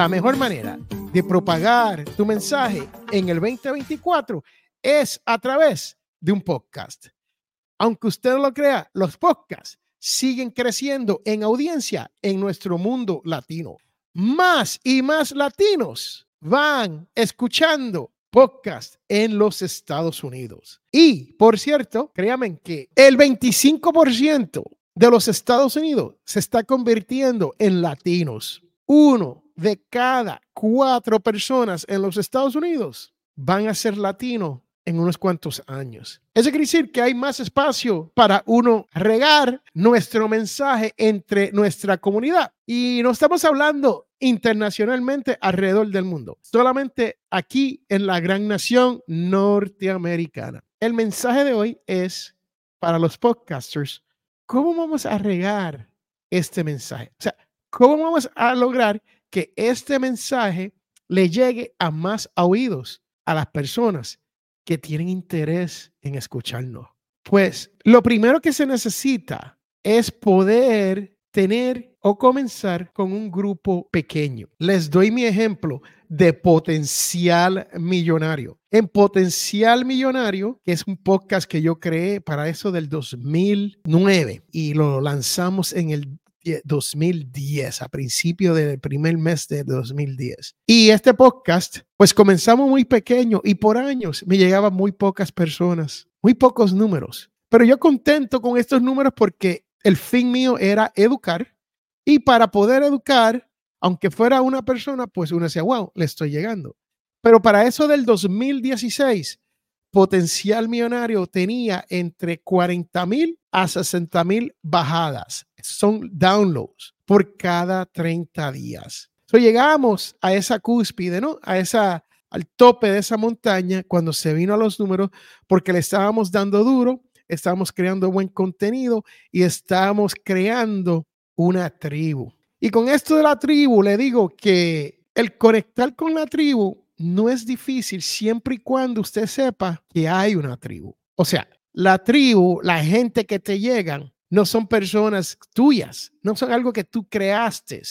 la mejor manera de propagar tu mensaje en el 2024 es a través de un podcast. Aunque usted no lo crea, los podcasts siguen creciendo en audiencia en nuestro mundo latino. Más y más latinos van escuchando podcast en los Estados Unidos. Y, por cierto, créanme que el 25% de los Estados Unidos se está convirtiendo en latinos. Uno de cada cuatro personas en los Estados Unidos van a ser latinos en unos cuantos años. Eso quiere decir que hay más espacio para uno regar nuestro mensaje entre nuestra comunidad. Y no estamos hablando internacionalmente alrededor del mundo, solamente aquí en la gran nación norteamericana. El mensaje de hoy es para los podcasters, ¿cómo vamos a regar este mensaje? O sea, ¿cómo vamos a lograr que este mensaje le llegue a más oídos a las personas que tienen interés en escucharnos? Pues lo primero que se necesita es poder tener o comenzar con un grupo pequeño. Les doy mi ejemplo de potencial millonario. En Potencial Millonario, que es un podcast que yo creé para eso del 2009 y lo lanzamos en el 2010, a principio del primer mes de 2010. Y este podcast, pues comenzamos muy pequeño y por años me llegaban muy pocas personas, muy pocos números. Pero yo contento con estos números porque el fin mío era educar y para poder educar, aunque fuera una persona, pues uno decía, wow, le estoy llegando. Pero para eso del 2016, Potencial Millonario tenía entre 40 mil a 60 mil bajadas. Son downloads por cada 30 días. So, llegamos a esa cúspide, ¿no? A esa, al tope de esa montaña cuando se vino a los números porque le estábamos dando duro, estábamos creando buen contenido y estábamos creando una tribu. Y con esto de la tribu, le digo que el conectar con la tribu no es difícil siempre y cuando usted sepa que hay una tribu. O sea, la tribu, la gente que te llegan, no son personas tuyas, no son algo que tú creaste.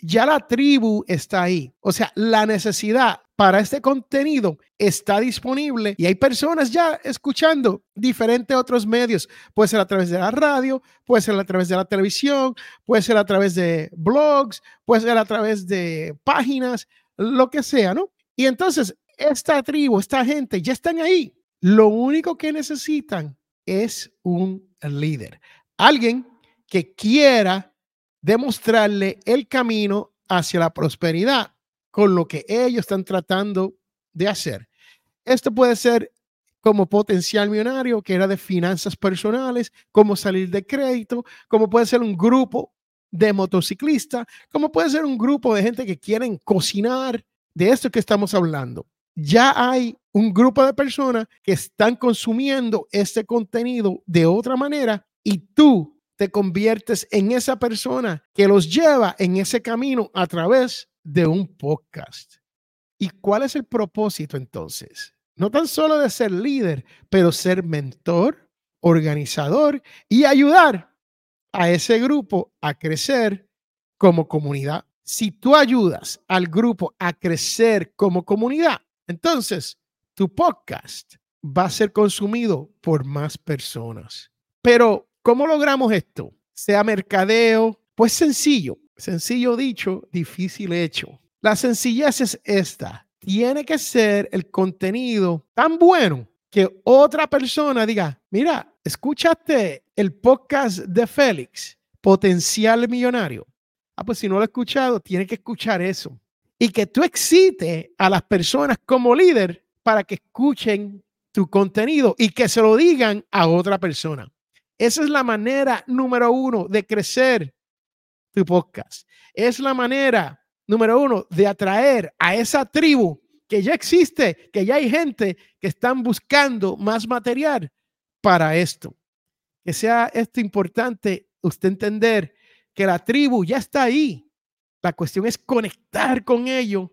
Ya la tribu está ahí. O sea, la necesidad para este contenido está disponible y hay personas ya escuchando diferentes otros medios. Puede ser a través de la radio, puede ser a través de la televisión, puede ser a través de blogs, puede ser a través de páginas, lo que sea, ¿no? Y entonces, esta tribu, esta gente ya están ahí. Lo único que necesitan es un líder, alguien que quiera demostrarle el camino hacia la prosperidad con lo que ellos están tratando de hacer. Esto puede ser como potencial millonario, que era de finanzas personales, como salir de crédito, como puede ser un grupo de motociclistas, como puede ser un grupo de gente que quieren cocinar, de esto que estamos hablando. Ya hay un grupo de personas que están consumiendo este contenido de otra manera y tú te conviertes en esa persona que los lleva en ese camino a través de un podcast. ¿Y cuál es el propósito entonces? No tan solo de ser líder, pero ser mentor, organizador y ayudar a ese grupo a crecer como comunidad si tú ayudas al grupo a crecer como comunidad, entonces tu podcast va a ser consumido por más personas. Pero, ¿cómo logramos esto? Sea mercadeo, pues sencillo, sencillo dicho, difícil hecho. La sencillez es esta. Tiene que ser el contenido tan bueno que otra persona diga, mira, escúchate el podcast de Félix, Potencial Millonario. Ah, pues si no lo ha escuchado, tiene que escuchar eso. Y que tú excites a las personas como líder para que escuchen tu contenido y que se lo digan a otra persona. Esa es la manera número uno de crecer tu podcast. Es la manera número uno de atraer a esa tribu que ya existe, que ya hay gente que están buscando más material para esto. Que sea esto importante usted entender que la tribu ya está ahí. La cuestión es conectar con ellos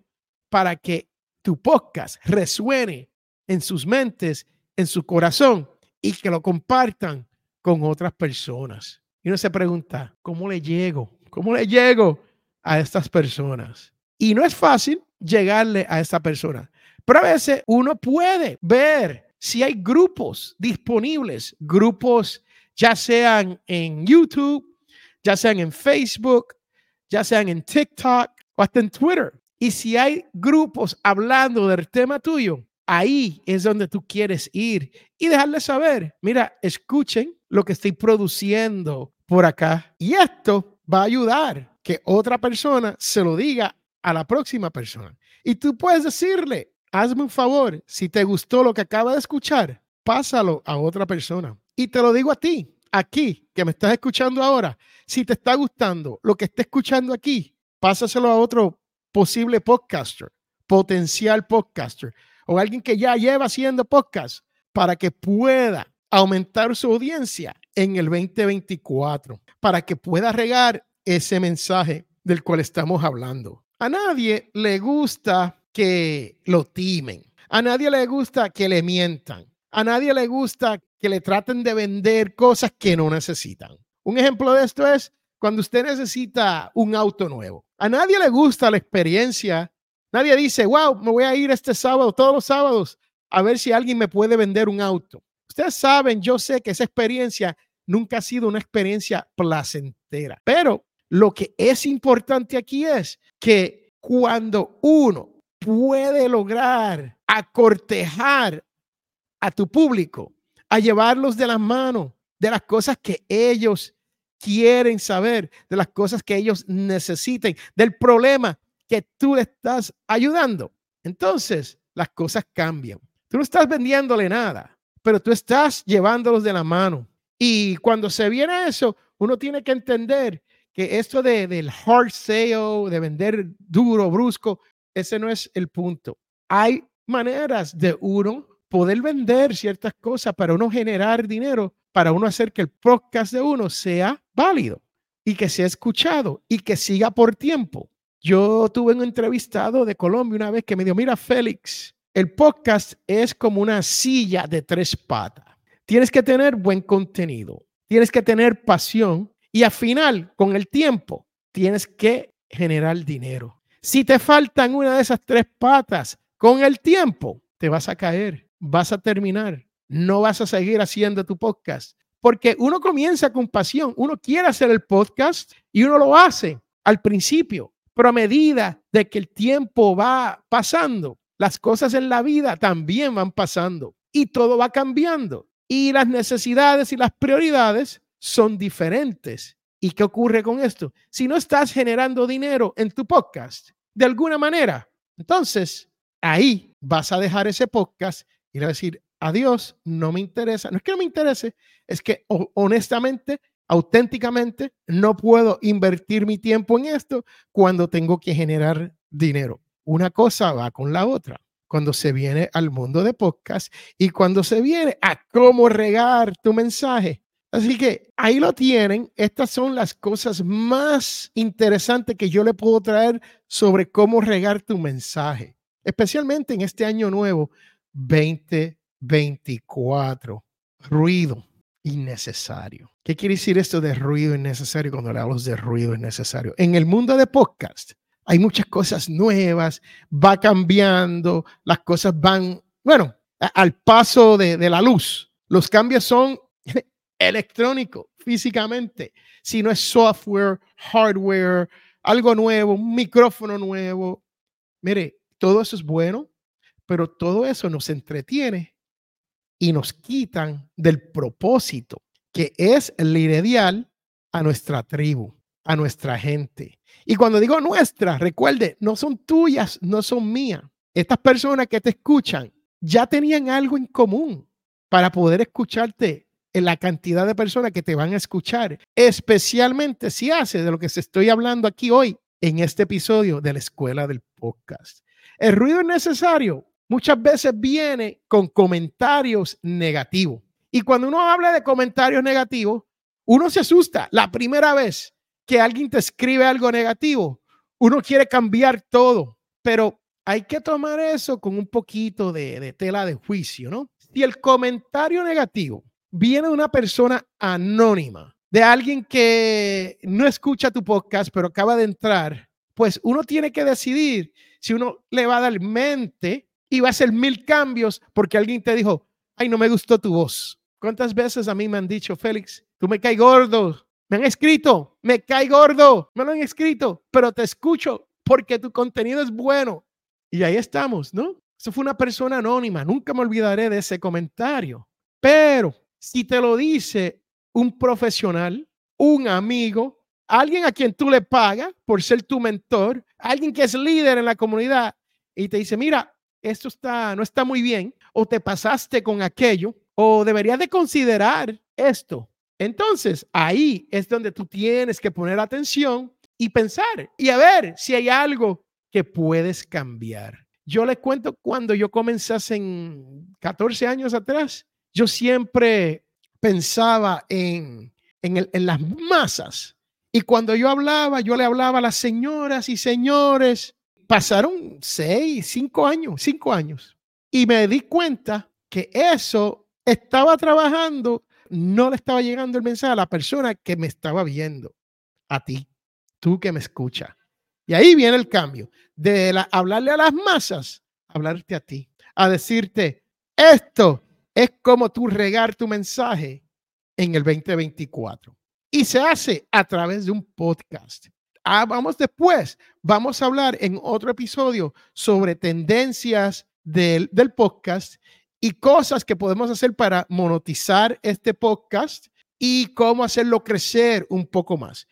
para que tu podcast resuene en sus mentes, en su corazón y que lo compartan con otras personas. Y uno se pregunta, ¿cómo le llego? ¿Cómo le llego a estas personas? Y no es fácil llegarle a esa persona. Pero a veces uno puede ver si hay grupos disponibles, grupos ya sean en YouTube, ya sean en Facebook, ya sean en TikTok o hasta en Twitter. Y si hay grupos hablando del tema tuyo, ahí es donde tú quieres ir y dejarles saber, mira, escuchen lo que estoy produciendo por acá. Y esto va a ayudar que otra persona se lo diga a la próxima persona. Y tú puedes decirle, hazme un favor, si te gustó lo que acaba de escuchar, pásalo a otra persona. Y te lo digo a ti, aquí, que me estás escuchando ahora, si te está gustando lo que esté escuchando aquí, pásaselo a otro posible podcaster, potencial podcaster o alguien que ya lleva haciendo podcast para que pueda aumentar su audiencia en el 2024, para que pueda regar ese mensaje del cual estamos hablando. A nadie le gusta que lo timen. A nadie le gusta que le mientan. A nadie le gusta que le traten de vender cosas que no necesitan. Un ejemplo de esto es cuando usted necesita un auto nuevo. A nadie le gusta la experiencia. Nadie dice, wow, me voy a ir este sábado, todos los sábados, a ver si alguien me puede vender un auto. Ustedes saben, yo sé que esa experiencia nunca ha sido una experiencia placentera, pero lo que es importante aquí es que cuando uno puede lograr acortejar a tu público, a llevarlos de las manos de las cosas que ellos quieren saber, de las cosas que ellos necesiten, del problema que tú estás ayudando. Entonces, las cosas cambian. Tú no estás vendiéndole nada, pero tú estás llevándolos de la mano. Y cuando se viene eso, uno tiene que entender que esto de, del hard sale, de vender duro, brusco, ese no es el punto. Hay maneras de uno poder vender ciertas cosas para uno generar dinero, para uno hacer que el podcast de uno sea válido y que sea escuchado y que siga por tiempo. Yo tuve un entrevistado de Colombia una vez que me dijo, mira Félix, el podcast es como una silla de tres patas. Tienes que tener buen contenido, tienes que tener pasión y al final, con el tiempo, tienes que generar dinero. Si te faltan una de esas tres patas, con el tiempo te vas a caer, vas a terminar, no vas a seguir haciendo tu podcast. Porque uno comienza con pasión, uno quiere hacer el podcast y uno lo hace al principio, pero a medida de que el tiempo va pasando, las cosas en la vida también van pasando y todo va cambiando y las necesidades y las prioridades son diferentes. ¿Y qué ocurre con esto? Si no estás generando dinero en tu podcast, de alguna manera. Entonces, ahí vas a dejar ese podcast y vas a decir, adiós, no me interesa. No es que no me interese, es que honestamente, auténticamente, no puedo invertir mi tiempo en esto cuando tengo que generar dinero. Una cosa va con la otra. Cuando se viene al mundo de podcast y cuando se viene a cómo regar tu mensaje, Así que ahí lo tienen. Estas son las cosas más interesantes que yo le puedo traer sobre cómo regar tu mensaje, especialmente en este año nuevo 2024. Ruido innecesario. ¿Qué quiere decir esto de ruido innecesario cuando hablamos de ruido innecesario? En el mundo de podcast hay muchas cosas nuevas, va cambiando, las cosas van, bueno, al paso de, de la luz. Los cambios son electrónico, físicamente, si no es software, hardware, algo nuevo, un micrófono nuevo. Mire, todo eso es bueno, pero todo eso nos entretiene y nos quitan del propósito, que es el ideal a nuestra tribu, a nuestra gente. Y cuando digo nuestra, recuerde, no son tuyas, no son mías. Estas personas que te escuchan ya tenían algo en común para poder escucharte en la cantidad de personas que te van a escuchar, especialmente si hace de lo que se estoy hablando aquí hoy en este episodio de la escuela del podcast. El ruido necesario muchas veces viene con comentarios negativos. Y cuando uno habla de comentarios negativos, uno se asusta. La primera vez que alguien te escribe algo negativo, uno quiere cambiar todo, pero hay que tomar eso con un poquito de, de tela de juicio, ¿no? Si el comentario negativo viene una persona anónima, de alguien que no escucha tu podcast, pero acaba de entrar pues uno tiene que decidir si uno le va a dar mente y va a hacer mil cambios porque alguien te dijo, ay, no me gustó tu voz. ¿Cuántas veces a mí me han dicho, Félix, tú me caes gordo? Me han escrito, me cae gordo, me lo han escrito, pero te escucho porque tu contenido es bueno. Y ahí estamos, ¿no? Eso fue una persona anónima, nunca me olvidaré de ese comentario. Pero si te lo dice un profesional, un amigo, alguien a quien tú le pagas por ser tu mentor, alguien que es líder en la comunidad y te dice, mira, esto está, no está muy bien, o te pasaste con aquello, o deberías de considerar esto. Entonces, ahí es donde tú tienes que poner atención y pensar y a ver si hay algo que puedes cambiar. Yo les cuento cuando yo comencé hace 14 años atrás, yo siempre pensaba en, en, en las masas. Y cuando yo hablaba, yo le hablaba a las señoras y señores. Pasaron seis, cinco años, cinco años. Y me di cuenta que eso estaba trabajando, no le estaba llegando el mensaje a la persona que me estaba viendo, a ti, tú que me escuchas. Y ahí viene el cambio de hablarle a las masas, hablarte a ti, a decirte, esto es como tú regar tu mensaje en el 2024. Y se hace a través de un podcast. Ah, vamos después, vamos a hablar en otro episodio sobre tendencias del, del podcast y cosas que podemos hacer para monetizar este podcast y cómo hacerlo crecer un poco más.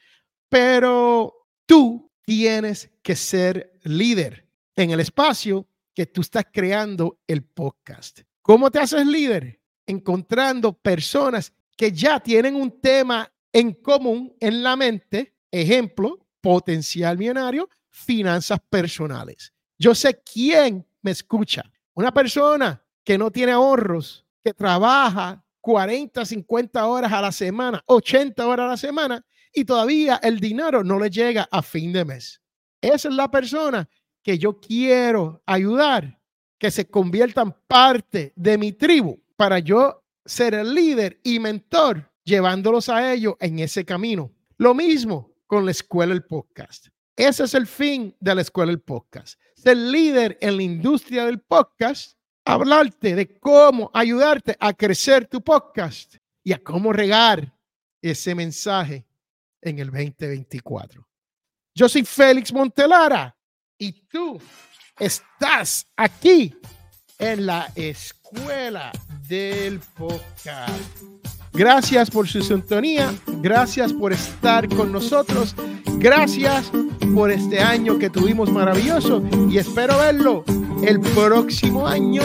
Pero tú tienes que ser líder en el espacio que tú estás creando el podcast. ¿Cómo te haces líder? Encontrando personas que ya tienen un tema en común en la mente. Ejemplo, potencial millonario, finanzas personales. Yo sé quién me escucha. Una persona que no tiene ahorros, que trabaja 40, 50 horas a la semana, 80 horas a la semana y todavía el dinero no le llega a fin de mes. Esa es la persona que yo quiero ayudar que se conviertan parte de mi tribu para yo ser el líder y mentor, llevándolos a ellos en ese camino. Lo mismo con la escuela del podcast. Ese es el fin de la escuela del podcast. Ser líder en la industria del podcast, hablarte de cómo ayudarte a crecer tu podcast y a cómo regar ese mensaje en el 2024. Yo soy Félix Montelara y tú Estás aquí en la escuela del podcast. Gracias por su sintonía, gracias por estar con nosotros, gracias por este año que tuvimos maravilloso y espero verlo el próximo año